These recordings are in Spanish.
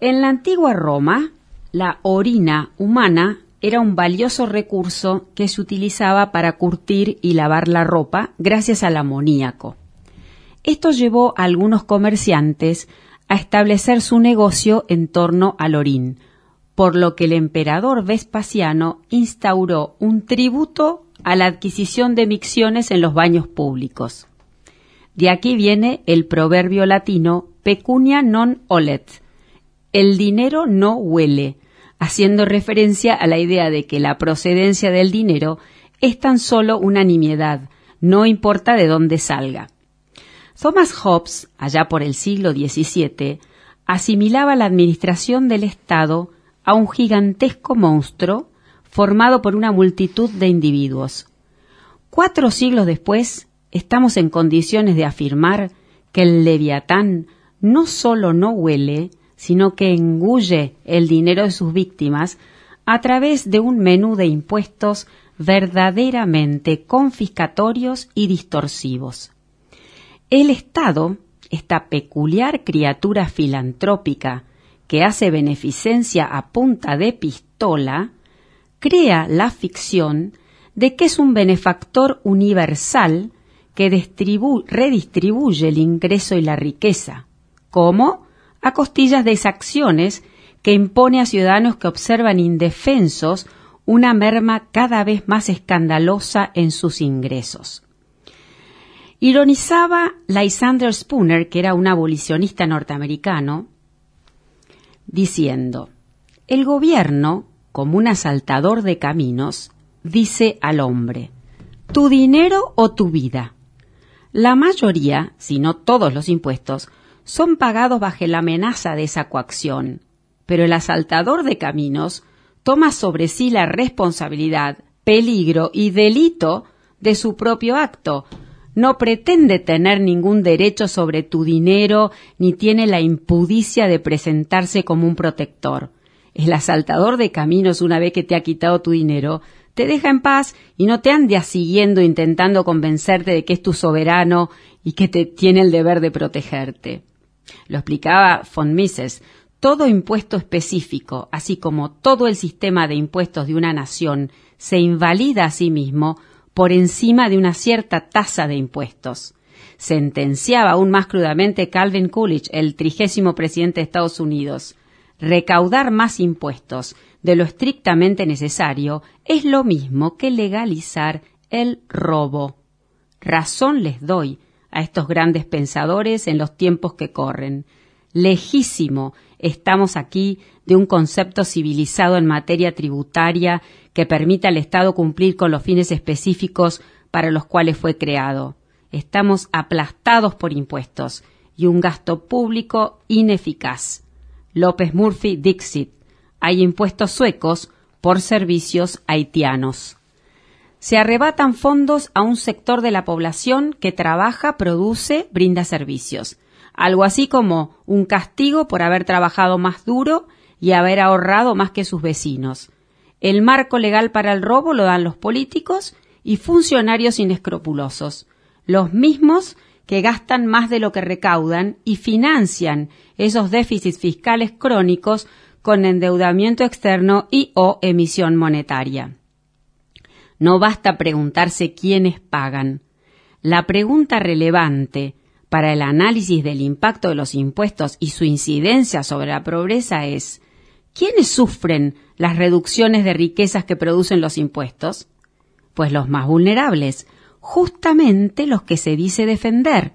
En la antigua Roma, la orina humana era un valioso recurso que se utilizaba para curtir y lavar la ropa gracias al amoníaco. Esto llevó a algunos comerciantes a establecer su negocio en torno al orín, por lo que el emperador Vespasiano instauró un tributo a la adquisición de micciones en los baños públicos. De aquí viene el proverbio latino pecunia non olet, el dinero no huele, haciendo referencia a la idea de que la procedencia del dinero es tan solo una nimiedad, no importa de dónde salga. Thomas Hobbes, allá por el siglo XVII, asimilaba la administración del Estado a un gigantesco monstruo formado por una multitud de individuos. Cuatro siglos después, estamos en condiciones de afirmar que el leviatán no solo no huele, sino que engulle el dinero de sus víctimas a través de un menú de impuestos verdaderamente confiscatorios y distorsivos. El Estado, esta peculiar criatura filantrópica que hace beneficencia a punta de pistola, crea la ficción de que es un benefactor universal que redistribuye el ingreso y la riqueza. ¿Cómo? A costillas de exacciones que impone a ciudadanos que observan indefensos una merma cada vez más escandalosa en sus ingresos. Ironizaba Lysander Spooner, que era un abolicionista norteamericano, diciendo, el gobierno, como un asaltador de caminos, dice al hombre, tu dinero o tu vida. La mayoría, si no todos los impuestos, son pagados bajo la amenaza de esa coacción, pero el asaltador de caminos toma sobre sí la responsabilidad, peligro y delito de su propio acto. No pretende tener ningún derecho sobre tu dinero ni tiene la impudicia de presentarse como un protector. El asaltador de caminos, una vez que te ha quitado tu dinero, te deja en paz y no te anda siguiendo intentando convencerte de que es tu soberano y que te tiene el deber de protegerte. Lo explicaba von Mises. Todo impuesto específico, así como todo el sistema de impuestos de una nación, se invalida a sí mismo por encima de una cierta tasa de impuestos. Sentenciaba aún más crudamente Calvin Coolidge, el trigésimo presidente de Estados Unidos. Recaudar más impuestos de lo estrictamente necesario es lo mismo que legalizar el robo. Razón les doy a estos grandes pensadores en los tiempos que corren. Lejísimo estamos aquí de un concepto civilizado en materia tributaria que permita al Estado cumplir con los fines específicos para los cuales fue creado. Estamos aplastados por impuestos y un gasto público ineficaz. López Murphy Dixit. Hay impuestos suecos por servicios haitianos se arrebatan fondos a un sector de la población que trabaja, produce, brinda servicios. Algo así como un castigo por haber trabajado más duro y haber ahorrado más que sus vecinos. El marco legal para el robo lo dan los políticos y funcionarios inescrupulosos, los mismos que gastan más de lo que recaudan y financian esos déficits fiscales crónicos con endeudamiento externo y o emisión monetaria. No basta preguntarse quiénes pagan. La pregunta relevante para el análisis del impacto de los impuestos y su incidencia sobre la pobreza es ¿quiénes sufren las reducciones de riquezas que producen los impuestos? Pues los más vulnerables, justamente los que se dice defender,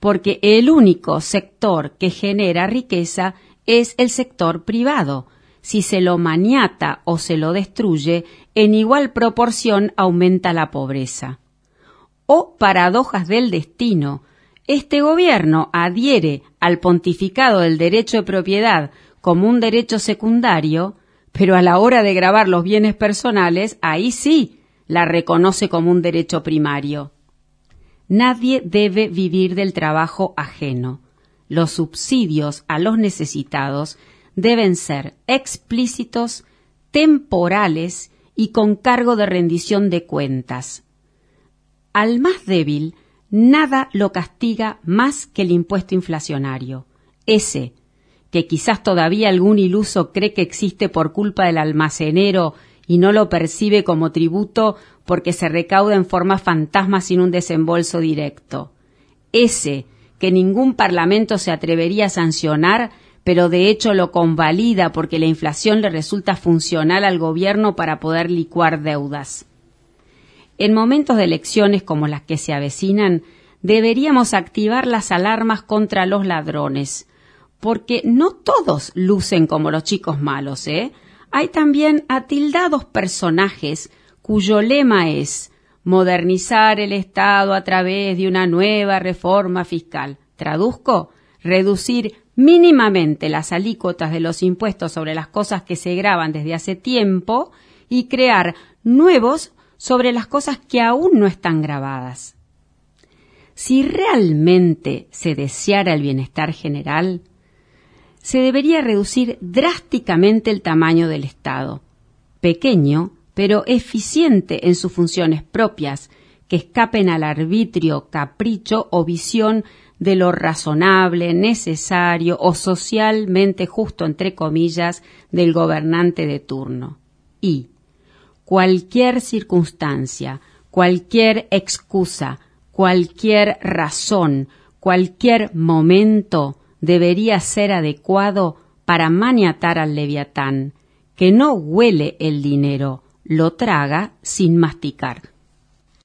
porque el único sector que genera riqueza es el sector privado, si se lo maniata o se lo destruye, en igual proporción aumenta la pobreza. O paradojas del destino, este gobierno adhiere al pontificado del derecho de propiedad como un derecho secundario, pero a la hora de grabar los bienes personales, ahí sí la reconoce como un derecho primario. Nadie debe vivir del trabajo ajeno. Los subsidios a los necesitados deben ser explícitos, temporales y con cargo de rendición de cuentas. Al más débil, nada lo castiga más que el impuesto inflacionario, ese que quizás todavía algún iluso cree que existe por culpa del almacenero y no lo percibe como tributo porque se recauda en forma fantasma sin un desembolso directo. Ese que ningún parlamento se atrevería a sancionar, pero de hecho lo convalida porque la inflación le resulta funcional al gobierno para poder licuar deudas. En momentos de elecciones como las que se avecinan, deberíamos activar las alarmas contra los ladrones, porque no todos lucen como los chicos malos, ¿eh? Hay también atildados personajes cuyo lema es modernizar el Estado a través de una nueva reforma fiscal. Traduzco, reducir mínimamente las alícuotas de los impuestos sobre las cosas que se graban desde hace tiempo y crear nuevos sobre las cosas que aún no están grabadas. Si realmente se deseara el bienestar general, se debería reducir drásticamente el tamaño del Estado, pequeño pero eficiente en sus funciones propias, que escapen al arbitrio, capricho o visión de lo razonable, necesario o socialmente justo, entre comillas, del gobernante de turno. Y cualquier circunstancia, cualquier excusa, cualquier razón, cualquier momento debería ser adecuado para maniatar al leviatán, que no huele el dinero, lo traga sin masticar.